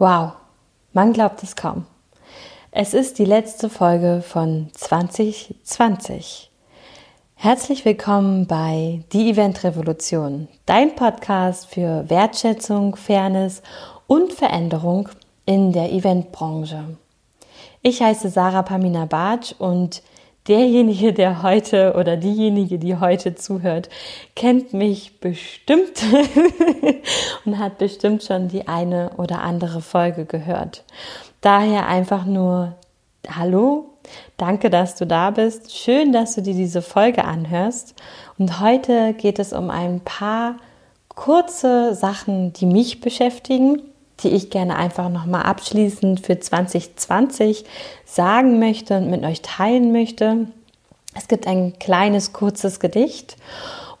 Wow, man glaubt es kaum. Es ist die letzte Folge von 2020. Herzlich willkommen bei Die Event Revolution, dein Podcast für Wertschätzung, Fairness und Veränderung in der Eventbranche. Ich heiße Sarah Pamina Bartsch und derjenige, der heute oder diejenige, die heute zuhört, kennt mich bestimmt und hat bestimmt schon die eine oder andere Folge gehört. Daher einfach nur Hallo, danke, dass du da bist. Schön, dass du dir diese Folge anhörst. Und heute geht es um ein paar kurze Sachen, die mich beschäftigen die ich gerne einfach nochmal abschließend für 2020 sagen möchte und mit euch teilen möchte. Es gibt ein kleines, kurzes Gedicht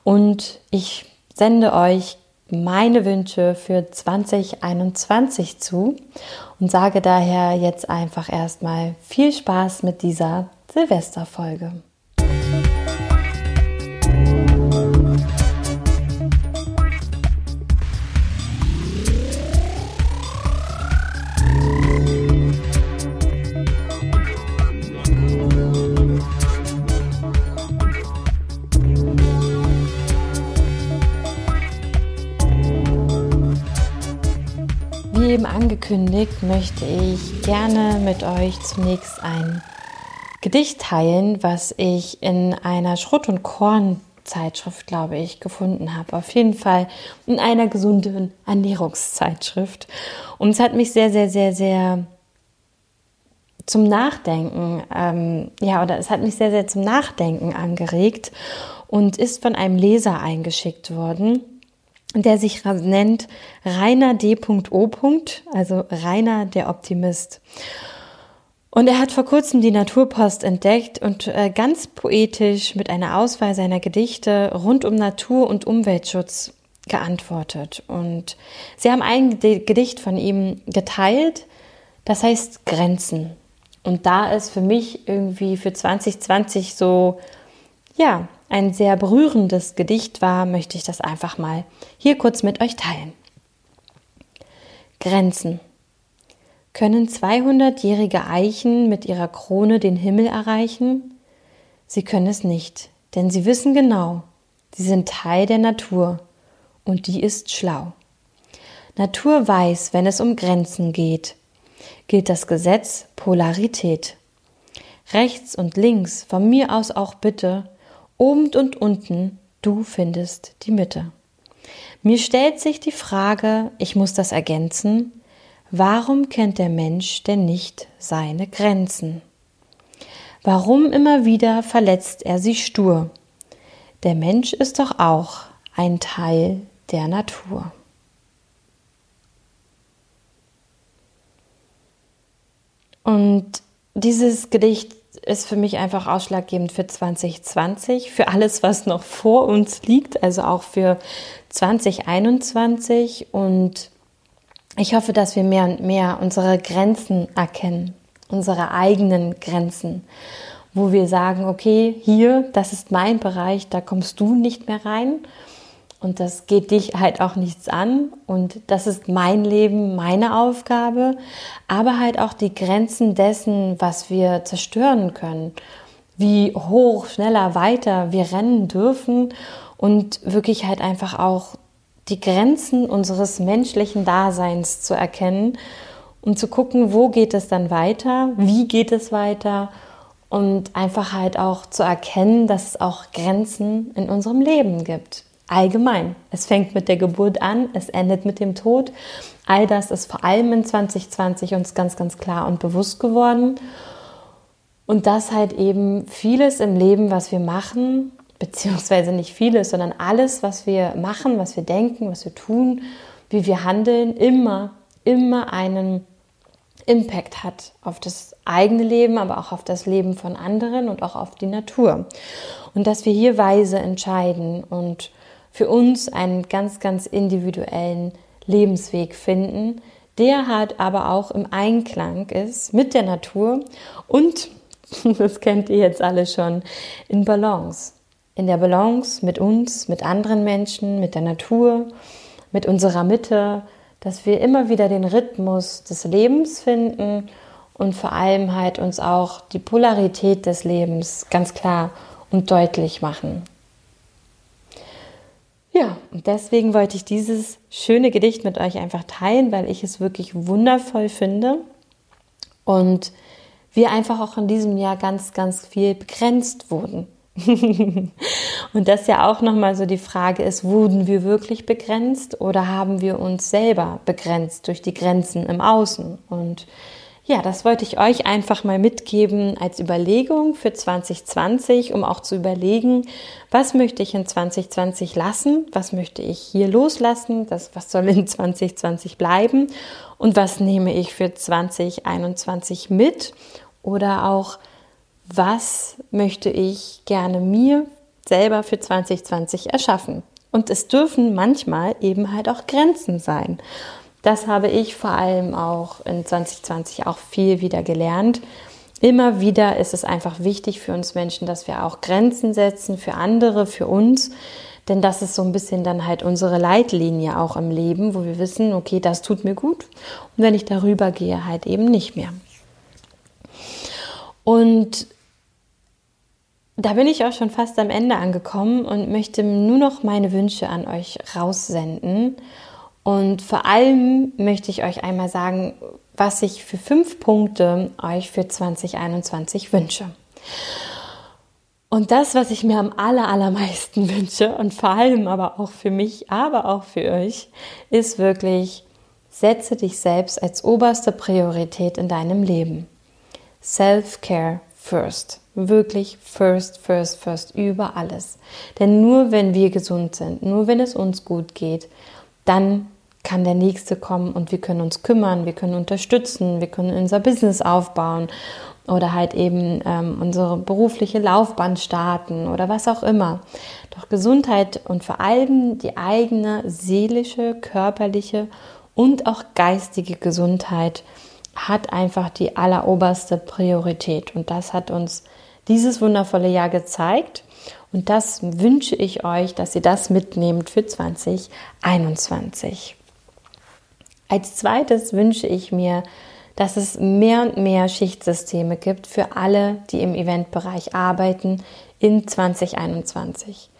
und ich sende euch meine Wünsche für 2021 zu und sage daher jetzt einfach erstmal viel Spaß mit dieser Silvesterfolge. Eben angekündigt, möchte ich gerne mit euch zunächst ein Gedicht teilen, was ich in einer Schrott- und Korn-Zeitschrift, glaube ich, gefunden habe. Auf jeden Fall in einer gesunden Ernährungszeitschrift. Und es hat mich sehr, sehr, sehr, sehr zum Nachdenken, ähm, ja, oder es hat mich sehr, sehr zum Nachdenken angeregt und ist von einem Leser eingeschickt worden der sich nennt Rainer D.O. also Rainer der Optimist. Und er hat vor kurzem die Naturpost entdeckt und äh, ganz poetisch mit einer Auswahl seiner Gedichte rund um Natur- und Umweltschutz geantwortet. Und sie haben ein Gedicht von ihm geteilt, das heißt Grenzen. Und da ist für mich irgendwie für 2020 so, ja, ein sehr berührendes Gedicht war, möchte ich das einfach mal hier kurz mit euch teilen. Grenzen. Können 200-jährige Eichen mit ihrer Krone den Himmel erreichen? Sie können es nicht, denn sie wissen genau, sie sind Teil der Natur und die ist schlau. Natur weiß, wenn es um Grenzen geht, gilt das Gesetz Polarität. Rechts und links, von mir aus auch bitte, Oben und unten, du findest die Mitte. Mir stellt sich die Frage, ich muss das ergänzen, warum kennt der Mensch denn nicht seine Grenzen? Warum immer wieder verletzt er sie stur? Der Mensch ist doch auch ein Teil der Natur. Und dieses Gedicht ist für mich einfach ausschlaggebend für 2020, für alles, was noch vor uns liegt, also auch für 2021. Und ich hoffe, dass wir mehr und mehr unsere Grenzen erkennen, unsere eigenen Grenzen, wo wir sagen, okay, hier, das ist mein Bereich, da kommst du nicht mehr rein. Und das geht dich halt auch nichts an. Und das ist mein Leben, meine Aufgabe. Aber halt auch die Grenzen dessen, was wir zerstören können. Wie hoch, schneller, weiter wir rennen dürfen. Und wirklich halt einfach auch die Grenzen unseres menschlichen Daseins zu erkennen. Und zu gucken, wo geht es dann weiter? Wie geht es weiter? Und einfach halt auch zu erkennen, dass es auch Grenzen in unserem Leben gibt allgemein. Es fängt mit der Geburt an, es endet mit dem Tod. All das ist vor allem in 2020 uns ganz, ganz klar und bewusst geworden. Und dass halt eben vieles im Leben, was wir machen, beziehungsweise nicht vieles, sondern alles, was wir machen, was wir denken, was wir tun, wie wir handeln, immer, immer einen Impact hat auf das eigene Leben, aber auch auf das Leben von anderen und auch auf die Natur. Und dass wir hier weise entscheiden und für uns einen ganz, ganz individuellen Lebensweg finden, der halt aber auch im Einklang ist mit der Natur und, das kennt ihr jetzt alle schon, in Balance. In der Balance mit uns, mit anderen Menschen, mit der Natur, mit unserer Mitte, dass wir immer wieder den Rhythmus des Lebens finden und vor allem halt uns auch die Polarität des Lebens ganz klar und deutlich machen. Ja, und deswegen wollte ich dieses schöne Gedicht mit euch einfach teilen, weil ich es wirklich wundervoll finde und wir einfach auch in diesem Jahr ganz, ganz viel begrenzt wurden. und das ja auch nochmal so die Frage ist, wurden wir wirklich begrenzt oder haben wir uns selber begrenzt durch die Grenzen im Außen? Und ja, das wollte ich euch einfach mal mitgeben als Überlegung für 2020, um auch zu überlegen, was möchte ich in 2020 lassen, was möchte ich hier loslassen, das, was soll in 2020 bleiben und was nehme ich für 2021 mit oder auch was möchte ich gerne mir selber für 2020 erschaffen. Und es dürfen manchmal eben halt auch Grenzen sein. Das habe ich vor allem auch in 2020 auch viel wieder gelernt. Immer wieder ist es einfach wichtig für uns Menschen, dass wir auch Grenzen setzen für andere, für uns. Denn das ist so ein bisschen dann halt unsere Leitlinie auch im Leben, wo wir wissen, okay, das tut mir gut. Und wenn ich darüber gehe, halt eben nicht mehr. Und da bin ich auch schon fast am Ende angekommen und möchte nur noch meine Wünsche an euch raussenden. Und vor allem möchte ich euch einmal sagen, was ich für fünf Punkte euch für 2021 wünsche. Und das, was ich mir am aller, allermeisten wünsche und vor allem aber auch für mich, aber auch für euch, ist wirklich, setze dich selbst als oberste Priorität in deinem Leben. Self-Care first. Wirklich first, first, first über alles. Denn nur wenn wir gesund sind, nur wenn es uns gut geht, dann kann der Nächste kommen und wir können uns kümmern, wir können unterstützen, wir können unser Business aufbauen oder halt eben ähm, unsere berufliche Laufbahn starten oder was auch immer. Doch Gesundheit und vor allem die eigene seelische, körperliche und auch geistige Gesundheit hat einfach die alleroberste Priorität. Und das hat uns dieses wundervolle Jahr gezeigt. Und das wünsche ich euch, dass ihr das mitnehmt für 2021. Als zweites wünsche ich mir, dass es mehr und mehr Schichtsysteme gibt für alle, die im Eventbereich arbeiten in 2021.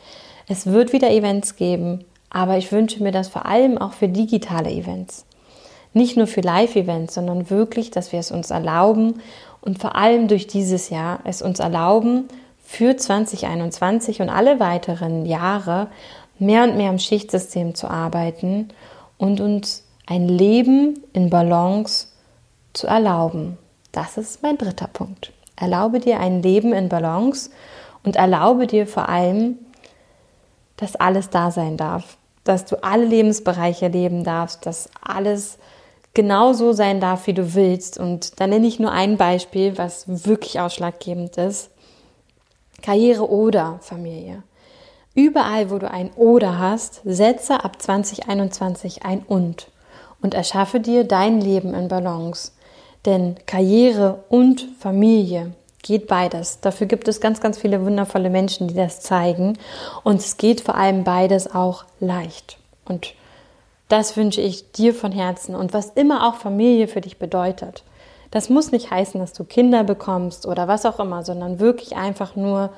Es wird wieder Events geben, aber ich wünsche mir das vor allem auch für digitale Events. Nicht nur für Live-Events, sondern wirklich, dass wir es uns erlauben und vor allem durch dieses Jahr es uns erlauben, für 2021 und alle weiteren Jahre mehr und mehr im Schichtsystem zu arbeiten und uns ein Leben in Balance zu erlauben. Das ist mein dritter Punkt. Erlaube dir ein Leben in Balance und erlaube dir vor allem, dass alles da sein darf, dass du alle Lebensbereiche leben darfst, dass alles genau so sein darf, wie du willst. Und da nenne ich nur ein Beispiel, was wirklich ausschlaggebend ist. Karriere oder Familie. Überall, wo du ein oder hast, setze ab 2021 ein und und erschaffe dir dein Leben in Balance. Denn Karriere und Familie geht beides. Dafür gibt es ganz, ganz viele wundervolle Menschen, die das zeigen. Und es geht vor allem beides auch leicht. Und das wünsche ich dir von Herzen und was immer auch Familie für dich bedeutet. Das muss nicht heißen, dass du Kinder bekommst oder was auch immer, sondern wirklich einfach nur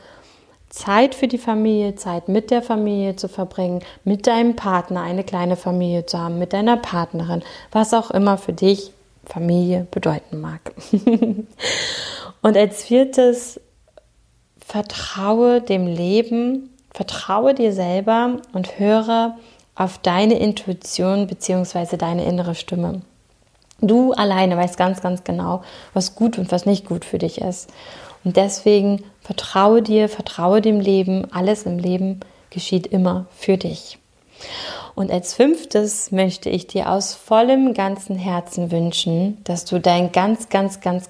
Zeit für die Familie, Zeit mit der Familie zu verbringen, mit deinem Partner eine kleine Familie zu haben, mit deiner Partnerin, was auch immer für dich Familie bedeuten mag. und als viertes, vertraue dem Leben, vertraue dir selber und höre auf deine Intuition bzw. deine innere Stimme. Du alleine weißt ganz, ganz genau, was gut und was nicht gut für dich ist. Und deswegen vertraue dir, vertraue dem Leben. Alles im Leben geschieht immer für dich. Und als fünftes möchte ich dir aus vollem ganzen Herzen wünschen, dass du dein ganz, ganz, ganz,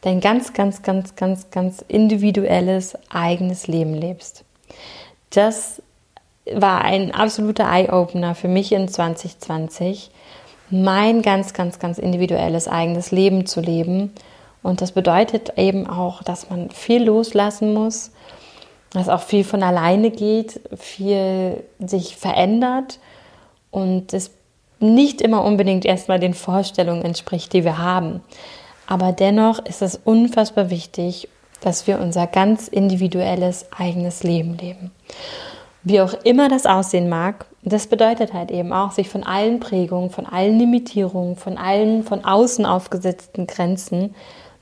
dein ganz, ganz, ganz, ganz, ganz individuelles eigenes Leben lebst. Das war ein absoluter Eye-Opener für mich in 2020, mein ganz, ganz, ganz individuelles eigenes Leben zu leben. Und das bedeutet eben auch, dass man viel loslassen muss, dass auch viel von alleine geht, viel sich verändert. Und es nicht immer unbedingt erstmal den Vorstellungen entspricht, die wir haben. Aber dennoch ist es unfassbar wichtig, dass wir unser ganz individuelles eigenes Leben leben. Wie auch immer das aussehen mag, das bedeutet halt eben auch, sich von allen Prägungen, von allen Limitierungen, von allen von außen aufgesetzten Grenzen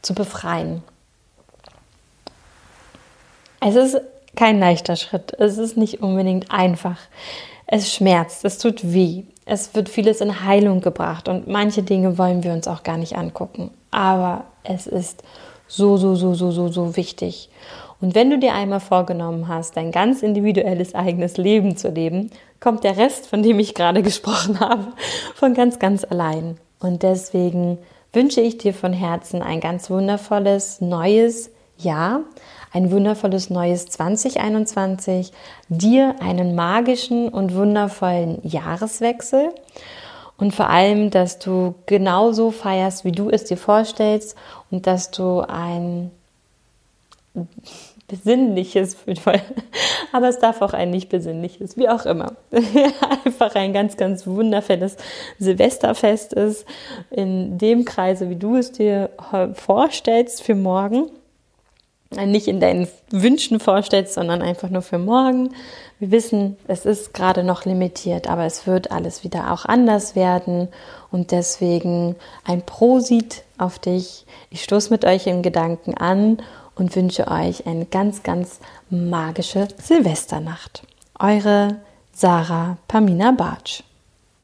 zu befreien. Es ist kein leichter Schritt. Es ist nicht unbedingt einfach. Es schmerzt, es tut weh. Es wird vieles in Heilung gebracht und manche Dinge wollen wir uns auch gar nicht angucken. Aber es ist so, so, so, so, so, so wichtig. Und wenn du dir einmal vorgenommen hast, dein ganz individuelles eigenes Leben zu leben, kommt der Rest, von dem ich gerade gesprochen habe, von ganz, ganz allein. Und deswegen wünsche ich dir von Herzen ein ganz wundervolles neues Jahr, ein wundervolles neues 2021, dir einen magischen und wundervollen Jahreswechsel und vor allem, dass du genauso feierst, wie du es dir vorstellst und dass du ein besinnliches, aber es darf auch ein nicht besinnliches, wie auch immer. Einfach ein ganz, ganz wundervolles Silvesterfest ist, in dem Kreise, wie du es dir vorstellst für morgen nicht in deinen Wünschen vorstellst, sondern einfach nur für morgen. Wir wissen, es ist gerade noch limitiert, aber es wird alles wieder auch anders werden und deswegen ein Prosit auf dich. Ich stoße mit euch in Gedanken an und wünsche euch eine ganz, ganz magische Silvesternacht. Eure Sarah Pamina Bartsch.